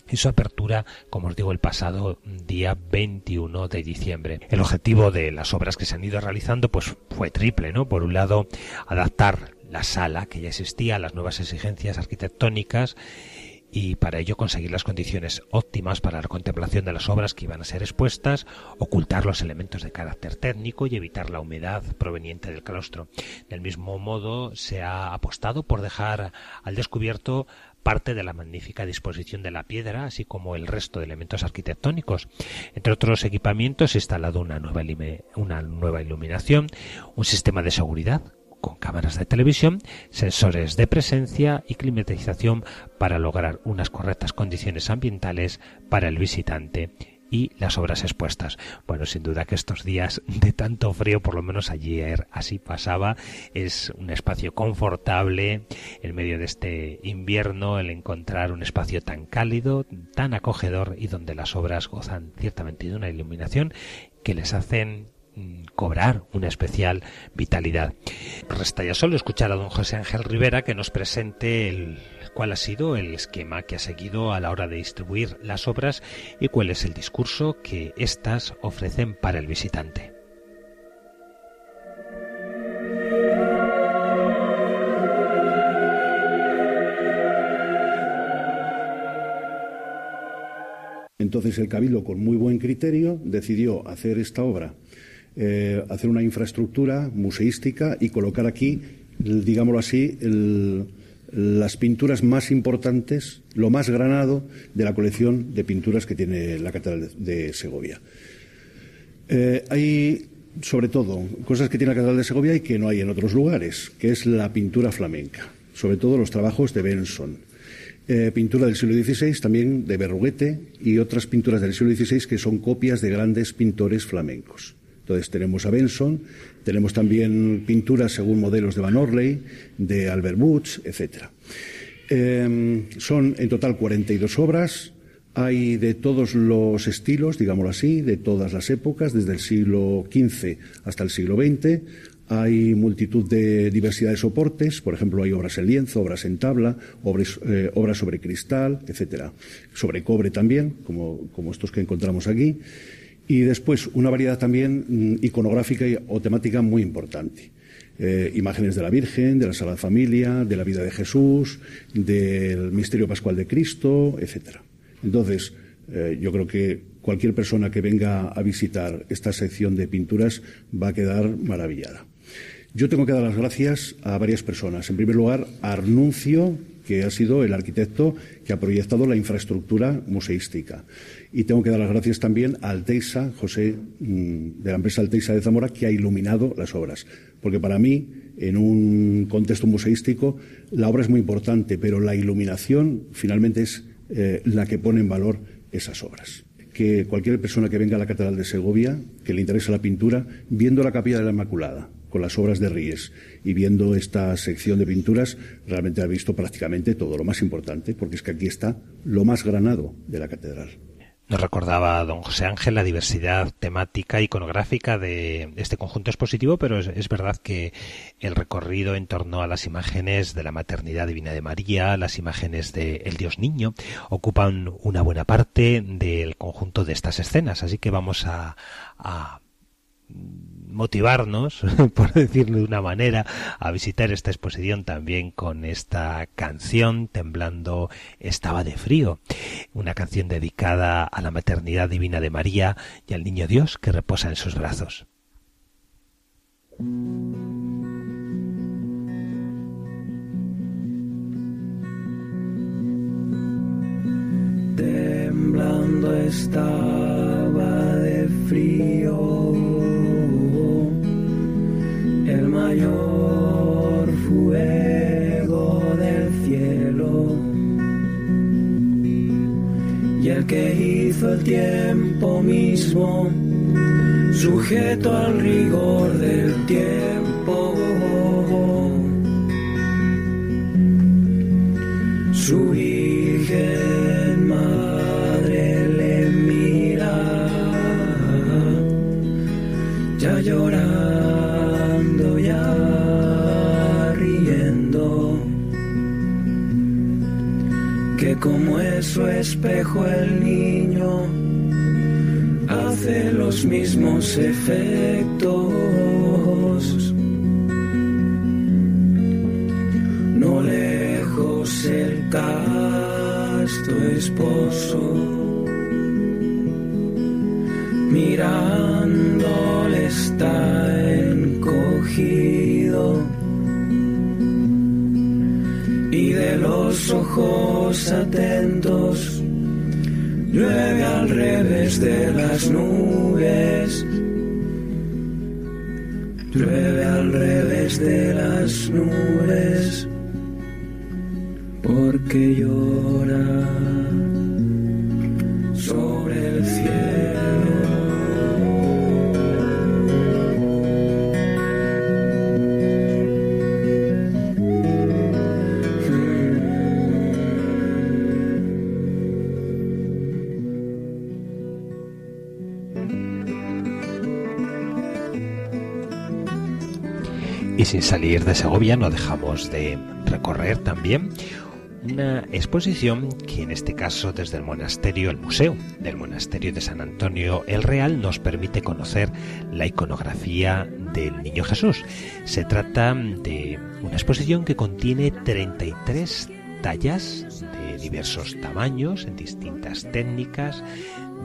y su apertura, como os digo, el pasado día 21 de diciembre. El objetivo de las obras que se han ido realizando pues fue triple, ¿no? Por un lado, adaptar la sala que ya existía a las nuevas exigencias arquitectónicas y para ello conseguir las condiciones óptimas para la contemplación de las obras que iban a ser expuestas, ocultar los elementos de carácter técnico y evitar la humedad proveniente del claustro. Del mismo modo, se ha apostado por dejar al descubierto parte de la magnífica disposición de la piedra, así como el resto de elementos arquitectónicos. Entre otros equipamientos, se ha instalado una nueva, una nueva iluminación, un sistema de seguridad con cámaras de televisión, sensores de presencia y climatización para lograr unas correctas condiciones ambientales para el visitante y las obras expuestas. Bueno, sin duda que estos días de tanto frío, por lo menos ayer así pasaba, es un espacio confortable en medio de este invierno, el encontrar un espacio tan cálido, tan acogedor y donde las obras gozan ciertamente de una iluminación que les hacen cobrar una especial vitalidad. Resta ya solo escuchar a don José Ángel Rivera que nos presente el, cuál ha sido el esquema que ha seguido a la hora de distribuir las obras y cuál es el discurso que éstas ofrecen para el visitante. Entonces el Cabildo, con muy buen criterio, decidió hacer esta obra eh, hacer una infraestructura museística y colocar aquí, digámoslo así, las pinturas más importantes, lo más granado de la colección de pinturas que tiene la Catedral de, Segovia. Eh, hay, sobre todo, cosas que tiene la Catedral de Segovia y que no hay en otros lugares, que es la pintura flamenca, sobre todo los trabajos de Benson. Eh, pintura del siglo XVI, también de Berruguete y otras pinturas del siglo XVI que son copias de grandes pintores flamencos. Entonces tenemos a Benson, tenemos también pinturas según modelos de Van Orley, de Albert Woods, etc. Em, son en total 42 obras, hay de todos los estilos, digámoslo así, de todas las épocas, desde el siglo XV hasta el siglo XX. Hay multitud de diversidad de soportes, por ejemplo, hay obras en lienzo, obras en tabla, obras, eh, obras sobre cristal, etcétera, sobre cobre también, como estos que encontramos aquí. Y después una variedad también mm, iconográfica o temática muy importante. Eh, imágenes de la Virgen, de la Sagrada Familia, de la vida de Jesús, del misterio pascual de Cristo, etcétera. Entonces, eh, yo creo que cualquier persona que venga a visitar esta sección de pinturas va a quedar maravillada. Yo tengo que dar las gracias a varias personas. En primer lugar, a Arnuncio, que ha sido el arquitecto que ha proyectado la infraestructura museística. Y tengo que dar las gracias también a Alteisa, José, mm, de la empresa Alteisa de Zamora, que ha iluminado las obras. Porque para mí, en un contexto museístico, la obra es muy importante, pero la iluminación finalmente es eh, la que pone en valor esas obras que cualquier persona que venga a la Catedral de Segovia, que le interese la pintura, viendo la Capilla de la Inmaculada, con las obras de Ries y viendo esta sección de pinturas, realmente ha visto prácticamente todo lo más importante, porque es que aquí está lo más granado de la catedral. Nos recordaba don José Ángel la diversidad temática iconográfica de este conjunto expositivo, pero es, verdad que el recorrido en torno a las imágenes de la maternidad divina de María, las imágenes del el Dios Niño, ocupan una buena parte del conjunto de estas escenas. Así que vamos a motivarnos, por decirlo de una manera, a visitar esta exposición también con esta canción, Temblando estaba de frío, una canción dedicada a la maternidad divina de María y al niño Dios que reposa en sus brazos. Temblando estaba de frío mayor fuego del cielo. Y el que hizo el tiempo mismo, sujeto al rigor del tiempo. Su Virgen Madre le mira, ya llora como es su espejo el niño, hace los mismos efectos. No lejos el casto esposo, mirándole está encogido los ojos atentos. Llueve al revés de las nubes, llueve al revés de las nubes, porque llora sobre el Y sin salir de Segovia no dejamos de recorrer también una exposición que en este caso desde el monasterio, el museo del monasterio de San Antonio el Real nos permite conocer la iconografía del Niño Jesús. Se trata de una exposición que contiene 33 tallas de diversos tamaños, en distintas técnicas,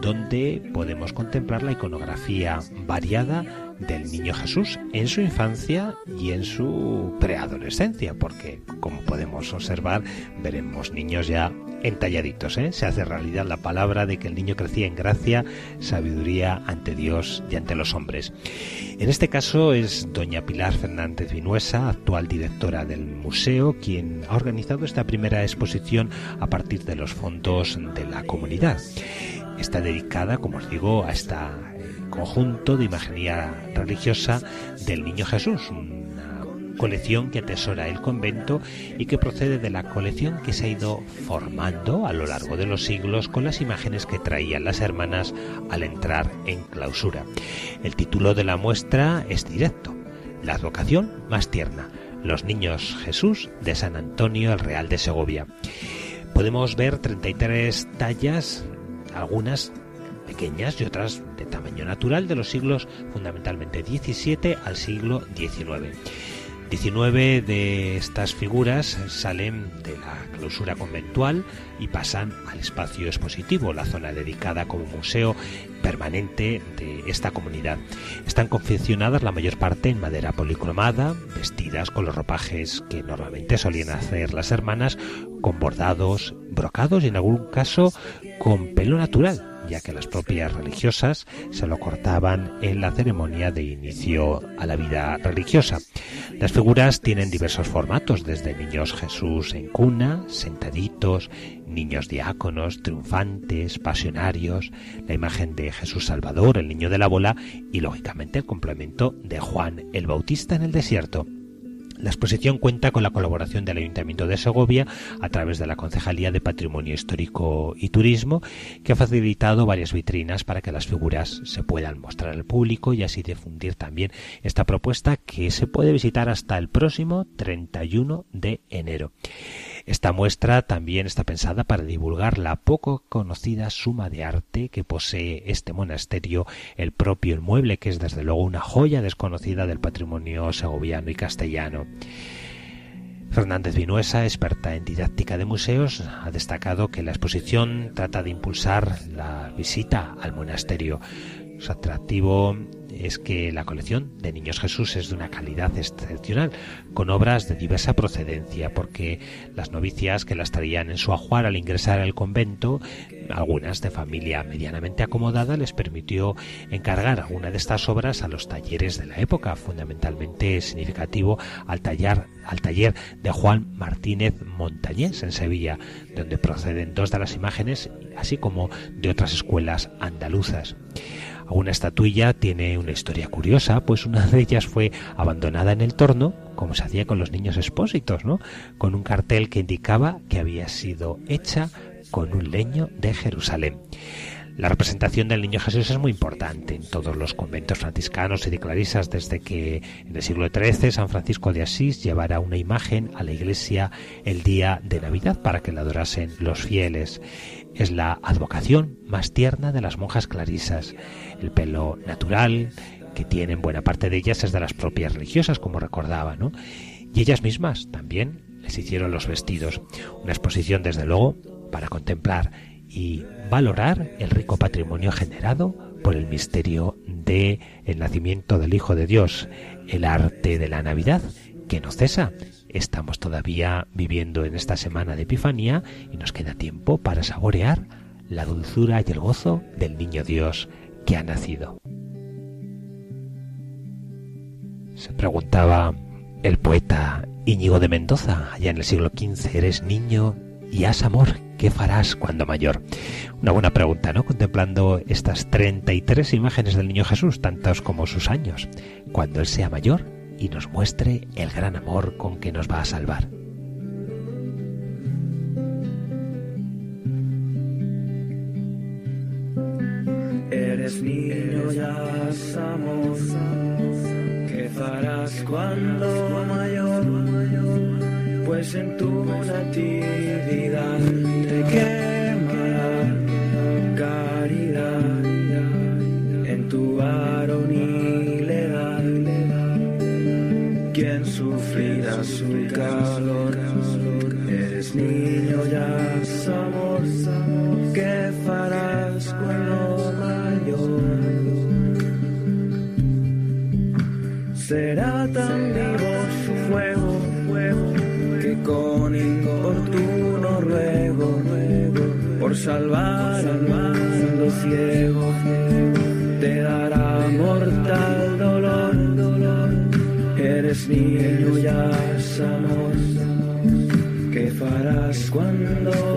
donde podemos contemplar la iconografía variada del niño Jesús en su infancia y en su preadolescencia, porque como podemos observar, veremos niños ya entalladitos. ¿eh? Se hace realidad la palabra de que el niño crecía en gracia, sabiduría ante Dios y ante los hombres. En este caso es doña Pilar Fernández Vinuesa, actual directora del museo, quien ha organizado esta primera exposición a partir de los fondos de la comunidad. Está dedicada, como os digo, a este conjunto de imaginería religiosa del Niño Jesús, colección que atesora el convento y que procede de la colección que se ha ido formando a lo largo de los siglos con las imágenes que traían las hermanas al entrar en clausura. El título de la muestra es directo, La advocación más tierna, los niños Jesús de San Antonio el Real de Segovia. Podemos ver 33 tallas algunas pequeñas y otras de tamaño natural de los siglos fundamentalmente 17 al siglo XIX. 19 de estas figuras salen de la clausura conventual y pasan al espacio expositivo, la zona dedicada como museo permanente de esta comunidad. Están confeccionadas la mayor parte en madera policromada, vestidas con los ropajes que normalmente solían hacer las hermanas, con bordados, brocados y en algún caso con pelo natural, ya que las propias religiosas se lo cortaban en la ceremonia de inicio a la vida religiosa. Las figuras tienen diversos formatos, desde niños Jesús en cuna, sentaditos, niños diáconos, triunfantes, pasionarios, la imagen de Jesús Salvador, el niño de la bola y lógicamente el complemento de Juan el Bautista en el desierto. La exposición cuenta con la colaboración del Ayuntamiento de Segovia a través de la Concejalía de Patrimonio Histórico y Turismo, que ha facilitado varias vitrinas para que las figuras se puedan mostrar al público y así difundir también esta propuesta que se puede visitar hasta el próximo 31 de enero. Esta muestra también está pensada para divulgar la poco conocida suma de arte que posee este monasterio, el propio inmueble, que es desde luego una joya desconocida del patrimonio segoviano y castellano. Fernández Vinuesa, experta en didáctica de museos, ha destacado que la exposición trata de impulsar la visita al monasterio. Su atractivo es que la colección de Niños Jesús es de una calidad excepcional, con obras de diversa procedencia, porque las novicias que las traían en su ajuar al ingresar al convento algunas de familia medianamente acomodada, les permitió encargar alguna de estas obras a los talleres de la época, fundamentalmente significativo al taller, al taller de Juan Martínez Montañés en Sevilla, donde proceden dos de las imágenes, así como de otras escuelas andaluzas. Una estatuilla tiene una historia curiosa, pues una de ellas fue abandonada en el torno, como se hacía con los niños expósitos, ¿no? Con un cartel que indicaba que había sido hecha con un leño de Jerusalén. La representación del Niño Jesús es muy importante en todos los conventos franciscanos y de clarisas desde que en el siglo XIII San Francisco de Asís llevara una imagen a la iglesia el día de Navidad para que la adorasen los fieles. Es la advocación más tierna de las monjas clarisas. El pelo natural que tienen buena parte de ellas es de las propias religiosas, como recordaba, ¿no? Y ellas mismas también les hicieron los vestidos. Una exposición, desde luego, para contemplar y valorar el rico patrimonio generado por el misterio de nacimiento del Hijo de Dios, el arte de la Navidad, que no cesa. Estamos todavía viviendo en esta semana de Epifanía y nos queda tiempo para saborear la dulzura y el gozo del niño Dios que ha nacido. Se preguntaba el poeta Íñigo de Mendoza, allá en el siglo XV, ¿eres niño y has amor? ¿Qué farás cuando mayor? Una buena pregunta, ¿no? Contemplando estas 33 imágenes del niño Jesús, tantas como sus años, cuando él sea mayor y nos muestre el gran amor con que nos va a salvar. Cuando salvar al mundo ciego, te dará mortal dolor, dolor. Eres niño ya amor, ¿qué farás cuando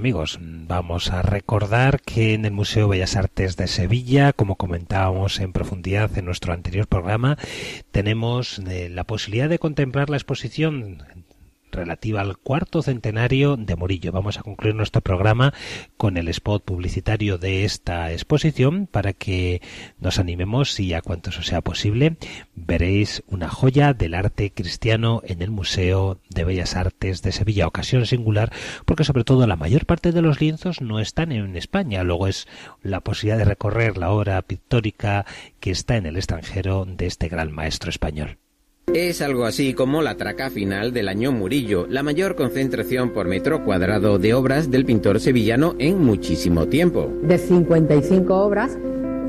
amigos, vamos a recordar que en el Museo Bellas Artes de Sevilla, como comentábamos en profundidad en nuestro anterior programa, tenemos eh, la posibilidad de contemplar la exposición relativa al cuarto centenario de Murillo. Vamos a concluir nuestro programa con el spot publicitario de esta exposición para que nos animemos y a cuanto eso sea posible veréis una joya del arte cristiano en el Museo de Bellas Artes de Sevilla. Ocasión singular porque sobre todo la mayor parte de los lienzos no están en España. Luego es la posibilidad de recorrer la obra pictórica que está en el extranjero de este gran maestro español. Es algo así como la traca final del año Murillo, la mayor concentración por metro cuadrado de obras del pintor sevillano en muchísimo tiempo. De 55 obras,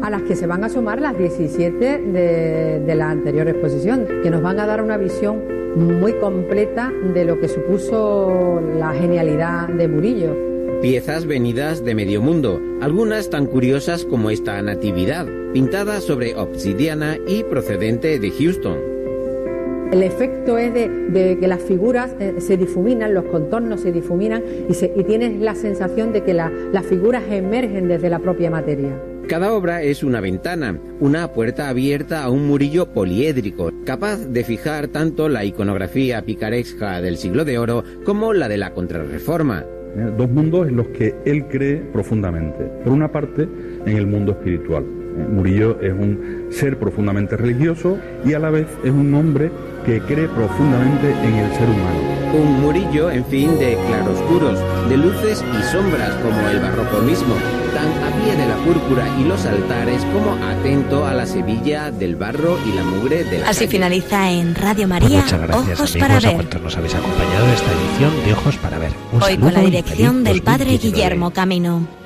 a las que se van a sumar las 17 de, de la anterior exposición, que nos van a dar una visión muy completa de lo que supuso la genialidad de Murillo. Piezas venidas de medio mundo, algunas tan curiosas como esta Natividad, pintada sobre obsidiana y procedente de Houston. El efecto es de, que las figuras eh, se difuminan, los contornos se difuminan y, y tienes la sensación de que las figuras emergen desde la propia materia. Cada obra es una ventana, una puerta abierta a un murillo poliédrico, capaz de fijar tanto la iconografía picaresca del siglo de oro como la de la contrarreforma. Dos mundos en los que él cree profundamente. Por una parte, en el mundo espiritual. Murillo es un ser profundamente religioso y a la vez es un hombre que cree profundamente en el ser humano. Un Murillo, en fin, de claroscuros, de luces y sombras como el barroco mismo, tan a pie de la púrpura y los altares como atento a la Sevilla del barro y la mugre de la Así calle. finaliza en Radio Pues María muchas gracias Ojos amigos para a ver. cuantos nos habéis acompañado en esta edición de Ojos para ver. Un Hoy con la dirección del Padre 2019. Guillermo Camino.